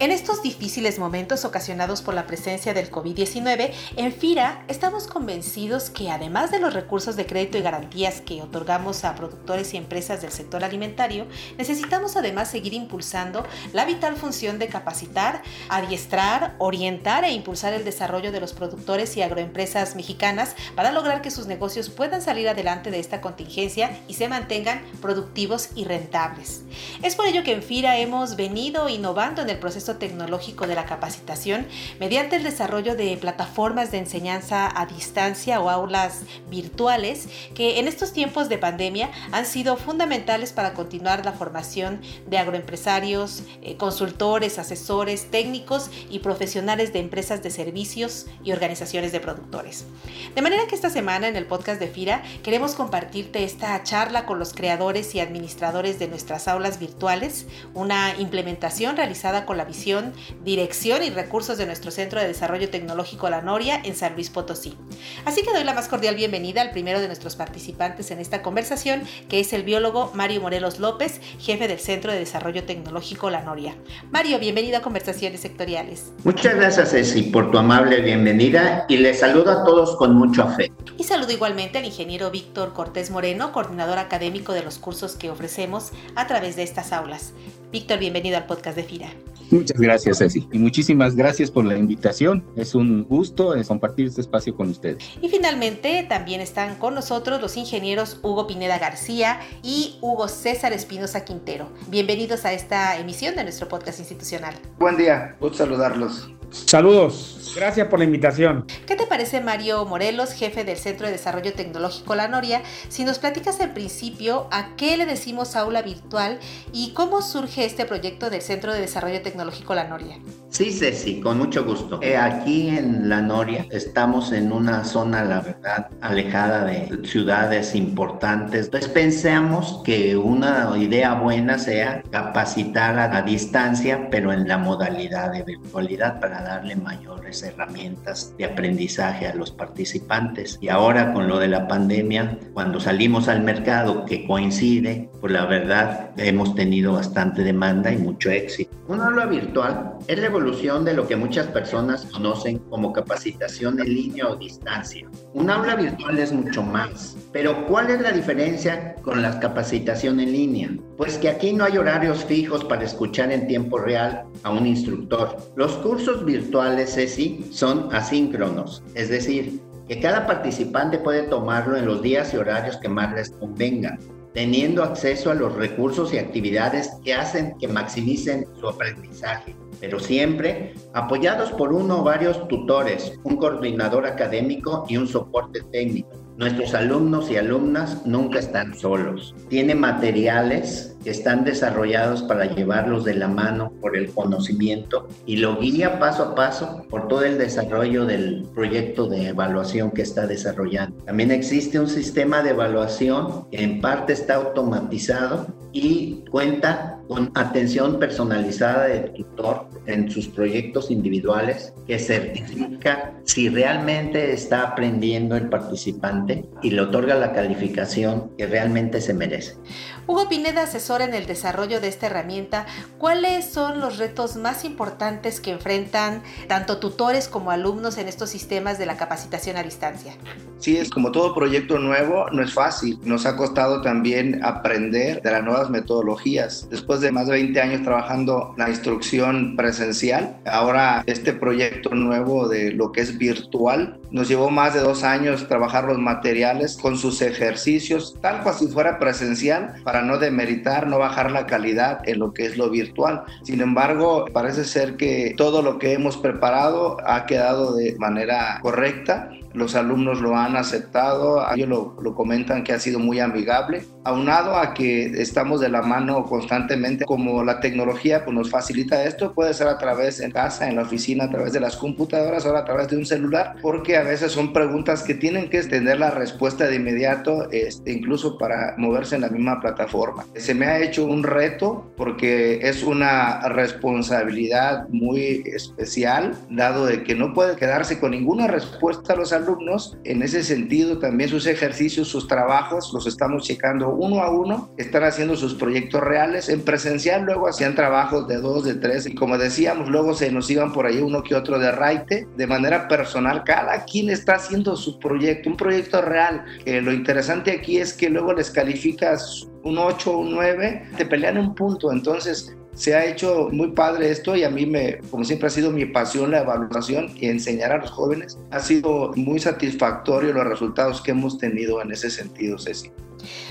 En estos difíciles momentos ocasionados por la presencia del COVID-19, en FIRA estamos convencidos que además de los recursos de crédito y garantías que otorgamos a productores y empresas del sector alimentario, necesitamos además seguir impulsando la vital función de capacitar, adiestrar, orientar e impulsar el desarrollo de los productores y agroempresas mexicanas para lograr que sus negocios puedan salir adelante de esta contingencia y se mantengan productivos y rentables. Es por ello que en FIRA hemos venido innovando en el proceso tecnológico de la capacitación mediante el desarrollo de plataformas de enseñanza a distancia o aulas virtuales que en estos tiempos de pandemia han sido fundamentales para continuar la formación de agroempresarios, eh, consultores, asesores, técnicos y profesionales de empresas de servicios y organizaciones de productores. De manera que esta semana en el podcast de FIRA queremos compartirte esta charla con los creadores y administradores de nuestras aulas virtuales, una implementación realizada con la visión dirección y recursos de nuestro Centro de Desarrollo Tecnológico La Noria en San Luis Potosí. Así que doy la más cordial bienvenida al primero de nuestros participantes en esta conversación, que es el biólogo Mario Morelos López, jefe del Centro de Desarrollo Tecnológico La Noria. Mario, bienvenido a Conversaciones Sectoriales. Muchas gracias, Ceci, por tu amable bienvenida y les saludo a todos con mucho afecto. Y saludo igualmente al ingeniero Víctor Cortés Moreno, coordinador académico de los cursos que ofrecemos a través de estas aulas. Víctor, bienvenido al podcast de FIRA. Muchas gracias, Ceci. Y muchísimas gracias por la invitación. Es un gusto compartir este espacio con ustedes. Y finalmente también están con nosotros los ingenieros Hugo Pineda García y Hugo César Espinosa Quintero. Bienvenidos a esta emisión de nuestro podcast institucional. Buen día, gusto saludarlos. Saludos, gracias por la invitación. ¿Qué te parece Mario Morelos, jefe del Centro de Desarrollo Tecnológico La Noria? Si nos platicas en principio a qué le decimos aula virtual y cómo surge este proyecto del Centro de Desarrollo Tecnológico La Noria. Sí, Ceci, con mucho gusto. Eh, aquí en La Noria estamos en una zona, la verdad, alejada de ciudades importantes. Entonces pensamos que una idea buena sea capacitar a, a distancia, pero en la modalidad de virtualidad para darle mayores herramientas de aprendizaje a los participantes. Y ahora con lo de la pandemia, cuando salimos al mercado que coincide, pues la verdad hemos tenido bastante demanda y mucho éxito. Un aula virtual es la evolución de lo que muchas personas conocen como capacitación en línea o distancia. Un aula virtual es mucho más, pero ¿cuál es la diferencia con la capacitación en línea? Pues que aquí no hay horarios fijos para escuchar en tiempo real a un instructor. Los cursos virtuales, Ceci, son asíncronos, es decir, que cada participante puede tomarlo en los días y horarios que más les convenga teniendo acceso a los recursos y actividades que hacen que maximicen su aprendizaje, pero siempre apoyados por uno o varios tutores, un coordinador académico y un soporte técnico. Nuestros alumnos y alumnas nunca están solos. Tiene materiales que están desarrollados para llevarlos de la mano por el conocimiento y lo guía paso a paso por todo el desarrollo del proyecto de evaluación que está desarrollando. También existe un sistema de evaluación que en parte está automatizado y cuenta con atención personalizada del tutor en sus proyectos individuales que certifica si realmente está aprendiendo el participante y le otorga la calificación que realmente se merece. Hugo Pineda asesora en el desarrollo de esta herramienta. ¿Cuáles son los retos más importantes que enfrentan tanto tutores como alumnos en estos sistemas de la capacitación a distancia? Sí, es como todo proyecto nuevo, no es fácil. Nos ha costado también aprender de las nuevas metodologías. Después de más de 20 años trabajando la instrucción presencial, ahora este proyecto nuevo de lo que es virtual, nos llevó más de dos años trabajar los materiales con sus ejercicios, tal cual si fuera presencial, para no demeritar, no bajar la calidad en lo que es lo virtual. Sin embargo, parece ser que todo lo que hemos preparado ha quedado de manera correcta los alumnos lo han aceptado, ellos lo, lo, comentan que ha sido muy amigable, aunado a que estamos de la mano constantemente, como la tecnología pues, nos facilita esto, puede ser a través en casa, en la oficina, a través de las computadoras, ahora a través de un celular, porque a veces son preguntas que tienen que tener la respuesta de inmediato, este, incluso para moverse en la misma plataforma. Se me ha hecho un reto porque es una responsabilidad muy especial, dado de que no puede quedarse con ninguna respuesta a los alumnos. En ese sentido, también sus ejercicios, sus trabajos, los estamos checando uno a uno, están haciendo sus proyectos reales. En presencial luego hacían trabajos de dos, de tres, y como decíamos, luego se nos iban por ahí uno que otro de raite, de manera personal, cada quien está haciendo su proyecto, un proyecto real. lo interesante aquí es que luego les calificas un 8 o un 9, te pelean un punto, entonces se ha hecho muy padre esto y a mí me, como siempre ha sido mi pasión la evaluación y enseñar a los jóvenes, ha sido muy satisfactorio los resultados que hemos tenido en ese sentido, Ceci.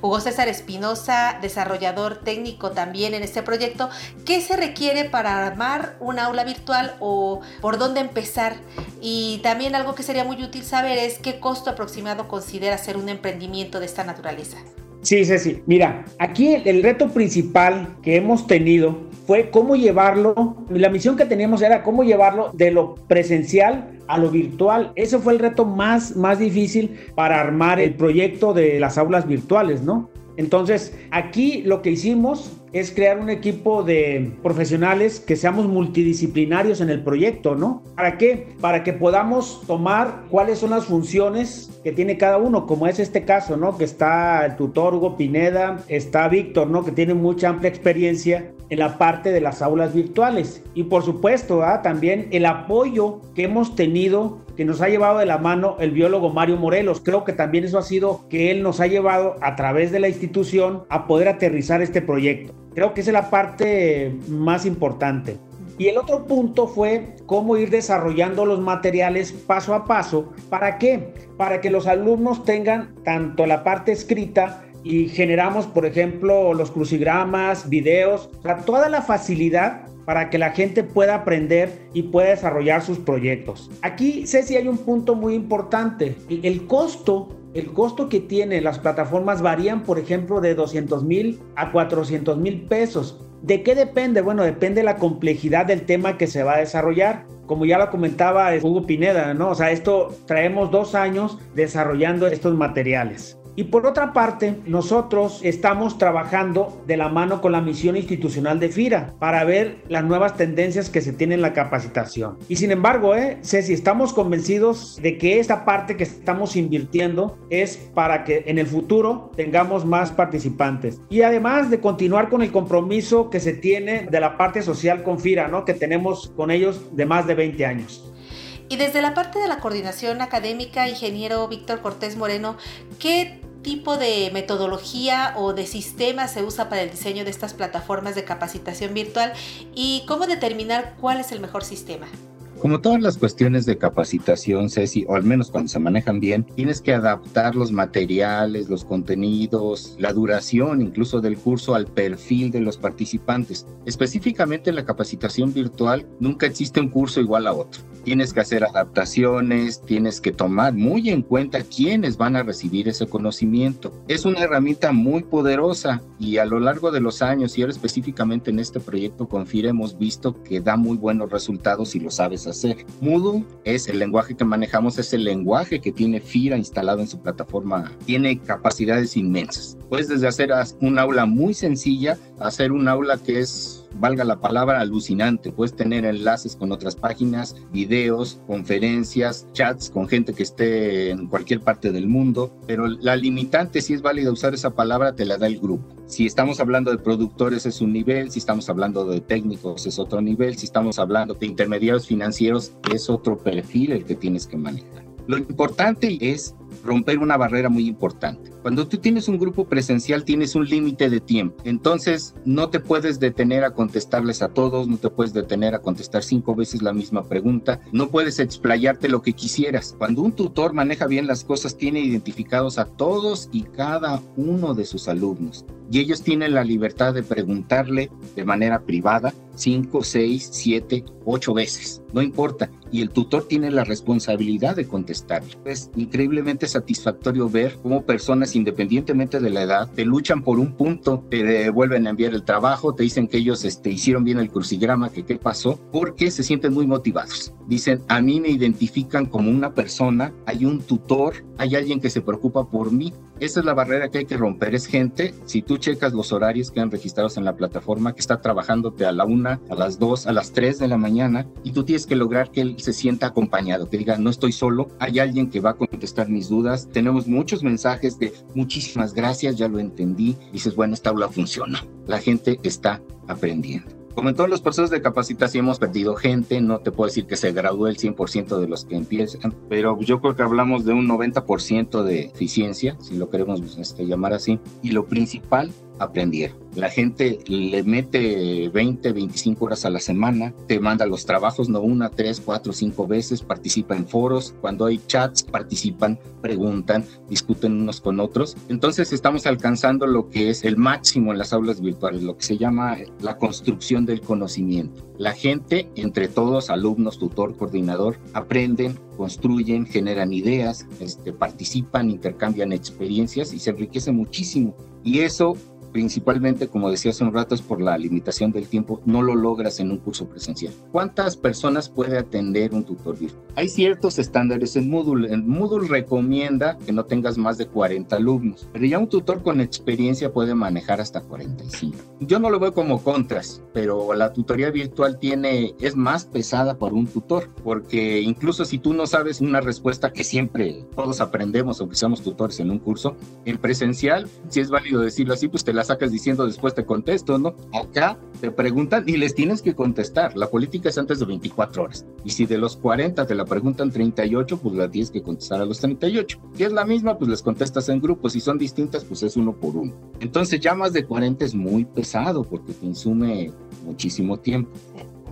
Hugo César Espinosa, desarrollador técnico también en este proyecto, ¿qué se requiere para armar un aula virtual o por dónde empezar? Y también algo que sería muy útil saber es qué costo aproximado considera ser un emprendimiento de esta naturaleza. Sí, sí, sí. Mira, aquí el reto principal que hemos tenido fue cómo llevarlo, la misión que teníamos era cómo llevarlo de lo presencial a lo virtual. Ese fue el reto más, más difícil para armar el proyecto de las aulas virtuales, ¿no? Entonces, aquí lo que hicimos es crear un equipo de profesionales que seamos multidisciplinarios en el proyecto, ¿no? ¿Para qué? Para que podamos tomar cuáles son las funciones que tiene cada uno, como es este caso, ¿no? Que está el tutor Hugo Pineda, está Víctor, ¿no? Que tiene mucha amplia experiencia en la parte de las aulas virtuales. Y por supuesto, también el apoyo que hemos tenido que nos ha llevado de la mano el biólogo Mario Morelos. Creo que también eso ha sido que él nos ha llevado a través de la institución a poder aterrizar este proyecto. Creo que es la parte más importante. Y el otro punto fue cómo ir desarrollando los materiales paso a paso. ¿Para qué? Para que los alumnos tengan tanto la parte escrita y generamos, por ejemplo, los crucigramas, videos, toda la facilidad para que la gente pueda aprender y pueda desarrollar sus proyectos. Aquí, Ceci, hay un punto muy importante. El costo el costo que tienen las plataformas varían, por ejemplo, de 200 mil a 400 mil pesos. ¿De qué depende? Bueno, depende de la complejidad del tema que se va a desarrollar. Como ya lo comentaba Hugo Pineda, ¿no? O sea, esto traemos dos años desarrollando estos materiales. Y por otra parte, nosotros estamos trabajando de la mano con la misión institucional de FIRA para ver las nuevas tendencias que se tienen en la capacitación. Y sin embargo, ¿eh? Ceci, estamos convencidos de que esta parte que estamos invirtiendo es para que en el futuro tengamos más participantes. Y además de continuar con el compromiso que se tiene de la parte social con FIRA, ¿no? Que tenemos con ellos de más de 20 años. Y desde la parte de la coordinación académica, ingeniero Víctor Cortés Moreno, ¿qué tipo de metodología o de sistema se usa para el diseño de estas plataformas de capacitación virtual y cómo determinar cuál es el mejor sistema? Como todas las cuestiones de capacitación, Ceci, o al menos cuando se manejan bien, tienes que adaptar los materiales, los contenidos, la duración incluso del curso al perfil de los participantes. Específicamente en la capacitación virtual, nunca existe un curso igual a otro. Tienes que hacer adaptaciones, tienes que tomar muy en cuenta quiénes van a recibir ese conocimiento. Es una herramienta muy poderosa y a lo largo de los años, y ahora específicamente en este proyecto Confira, hemos visto que da muy buenos resultados si lo sabes hacer hacer. Moodle es el lenguaje que manejamos, es el lenguaje que tiene FIRA instalado en su plataforma. Tiene capacidades inmensas. Puedes desde hacer un aula muy sencilla, hacer un aula que es valga la palabra, alucinante. Puedes tener enlaces con otras páginas, videos, conferencias, chats con gente que esté en cualquier parte del mundo, pero la limitante, si es válida usar esa palabra, te la da el grupo. Si estamos hablando de productores es un nivel, si estamos hablando de técnicos es otro nivel, si estamos hablando de intermediarios financieros es otro perfil el que tienes que manejar. Lo importante es romper una barrera muy importante. Cuando tú tienes un grupo presencial tienes un límite de tiempo, entonces no te puedes detener a contestarles a todos, no te puedes detener a contestar cinco veces la misma pregunta, no puedes explayarte lo que quisieras. Cuando un tutor maneja bien las cosas, tiene identificados a todos y cada uno de sus alumnos y ellos tienen la libertad de preguntarle de manera privada cinco, seis, siete, ocho veces, no importa. Y el tutor tiene la responsabilidad de contestar. Es increíblemente satisfactorio ver cómo personas independientemente de la edad, te luchan por un punto, te vuelven a enviar el trabajo, te dicen que ellos este, hicieron bien el crucigrama, que qué pasó, porque se sienten muy motivados. Dicen, a mí me identifican como una persona, hay un tutor, hay alguien que se preocupa por mí. Esa es la barrera que hay que romper. Es gente, si tú checas los horarios que han registrados en la plataforma, que está trabajándote a la una, a las dos, a las tres de la mañana, y tú tienes que lograr que él se sienta acompañado, que diga, no estoy solo, hay alguien que va a contestar mis dudas. Tenemos muchos mensajes de muchísimas gracias, ya lo entendí. Dices, bueno, esta aula funciona. La gente está aprendiendo. Como en todos los procesos de capacitación hemos perdido gente, no te puedo decir que se gradúe el 100% de los que empiezan, pero yo creo que hablamos de un 90% de eficiencia, si lo queremos este, llamar así, y lo principal aprendieron. La gente le mete 20, 25 horas a la semana, te manda los trabajos, no una, tres, cuatro, cinco veces, participa en foros, cuando hay chats, participan, preguntan, discuten unos con otros. Entonces estamos alcanzando lo que es el máximo en las aulas virtuales, lo que se llama la construcción del conocimiento. La gente, entre todos, alumnos, tutor, coordinador, aprenden, construyen, generan ideas, este, participan, intercambian experiencias y se enriquece muchísimo. Y eso principalmente, como decía hace un rato, es por la limitación del tiempo, no lo logras en un curso presencial. ¿Cuántas personas puede atender un tutor virtual? Hay ciertos estándares en Moodle. El Moodle recomienda que no tengas más de 40 alumnos, pero ya un tutor con experiencia puede manejar hasta 45. Yo no lo veo como contras, pero la tutoría virtual tiene, es más pesada para un tutor, porque incluso si tú no sabes una respuesta que siempre todos aprendemos, aunque seamos tutores en un curso, en presencial, si es válido decirlo así, pues te la sacas diciendo después te contesto, ¿no? Acá te preguntan y les tienes que contestar. La política es antes de 24 horas. Y si de los 40 te la preguntan 38, pues la tienes que contestar a los 38. Si es la misma, pues les contestas en grupos. Si son distintas, pues es uno por uno. Entonces ya más de 40 es muy pesado porque te insume muchísimo tiempo.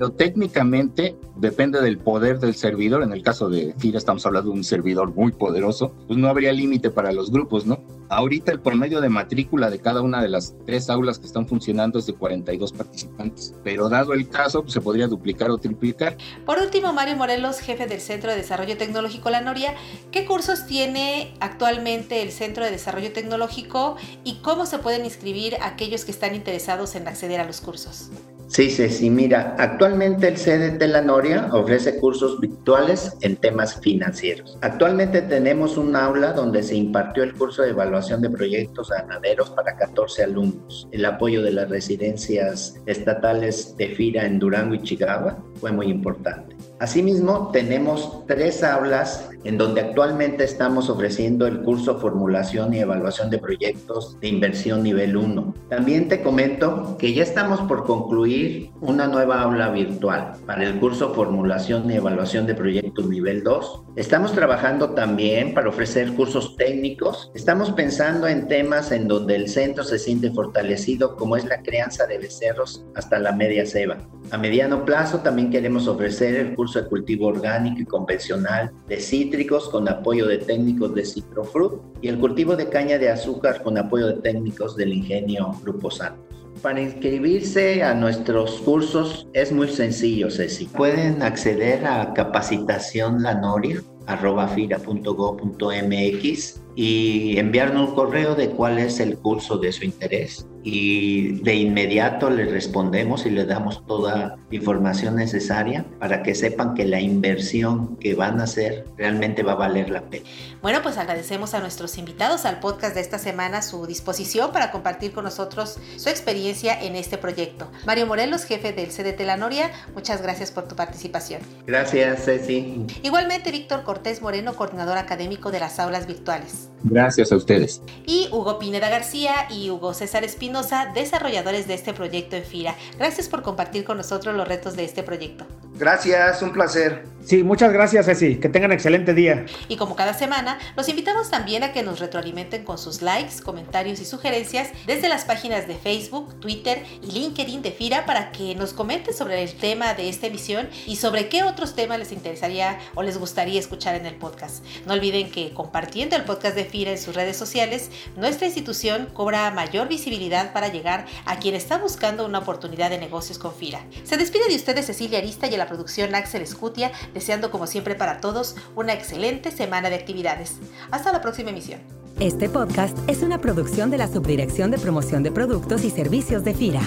Pero técnicamente depende del poder del servidor. En el caso de FIRA estamos hablando de un servidor muy poderoso, pues no habría límite para los grupos, ¿no? Ahorita el promedio de matrícula de cada una de las tres aulas que están funcionando es de 42 participantes, pero dado el caso, pues, se podría duplicar o triplicar. Por último, Mario Morelos, jefe del Centro de Desarrollo Tecnológico La Noria, ¿qué cursos tiene actualmente el Centro de Desarrollo Tecnológico y cómo se pueden inscribir aquellos que están interesados en acceder a los cursos? Sí, sí, mira, actualmente el CDT La Noria ofrece cursos virtuales en temas financieros. Actualmente tenemos un aula donde se impartió el curso de evaluación de proyectos ganaderos para 14 alumnos. El apoyo de las residencias estatales de FIRA en Durango y Chihuahua fue muy importante. Asimismo, tenemos tres aulas en donde actualmente estamos ofreciendo el curso Formulación y Evaluación de Proyectos de Inversión Nivel 1. También te comento que ya estamos por concluir una nueva aula virtual para el curso Formulación y Evaluación de Proyectos Nivel 2. Estamos trabajando también para ofrecer cursos técnicos. Estamos pensando en temas en donde el centro se siente fortalecido, como es la crianza de becerros hasta la media ceba. A mediano plazo también queremos ofrecer el curso de cultivo orgánico y convencional de cítricos con apoyo de técnicos de Citrofruit y el cultivo de caña de azúcar con apoyo de técnicos del ingenio Grupo Santos. Para inscribirse a nuestros cursos es muy sencillo, Ceci. Pueden acceder a capacitación y enviarnos un correo de cuál es el curso de su interés y de inmediato le respondemos y le damos toda información necesaria para que sepan que la inversión que van a hacer realmente va a valer la pena. Bueno, pues agradecemos a nuestros invitados al podcast de esta semana su disposición para compartir con nosotros su experiencia en este proyecto. Mario Morelos, jefe del CDT La Noria, muchas gracias por tu participación. Gracias, Ceci. Igualmente, Víctor Cortés Moreno, coordinador académico de las aulas virtuales. Gracias a ustedes. Y Hugo Pineda García y Hugo César Espinosa, desarrolladores de este proyecto en FIRA. Gracias por compartir con nosotros los retos de este proyecto. Gracias, un placer. Sí, muchas gracias, Ceci. Que tengan excelente día. Y como cada semana, los invitamos también a que nos retroalimenten con sus likes, comentarios y sugerencias desde las páginas de Facebook, Twitter y LinkedIn de FIRA para que nos comenten sobre el tema de esta emisión y sobre qué otros temas les interesaría o les gustaría escuchar en el podcast. No olviden que compartiendo el podcast de FIRA en sus redes sociales, nuestra institución cobra mayor visibilidad para llegar a quien está buscando una oportunidad de negocios con FIRA. Se despide de ustedes Cecilia Arista y a la producción Axel Scutia, deseando como siempre para todos una excelente semana de actividades. Hasta la próxima emisión. Este podcast es una producción de la Subdirección de Promoción de Productos y Servicios de FIRA.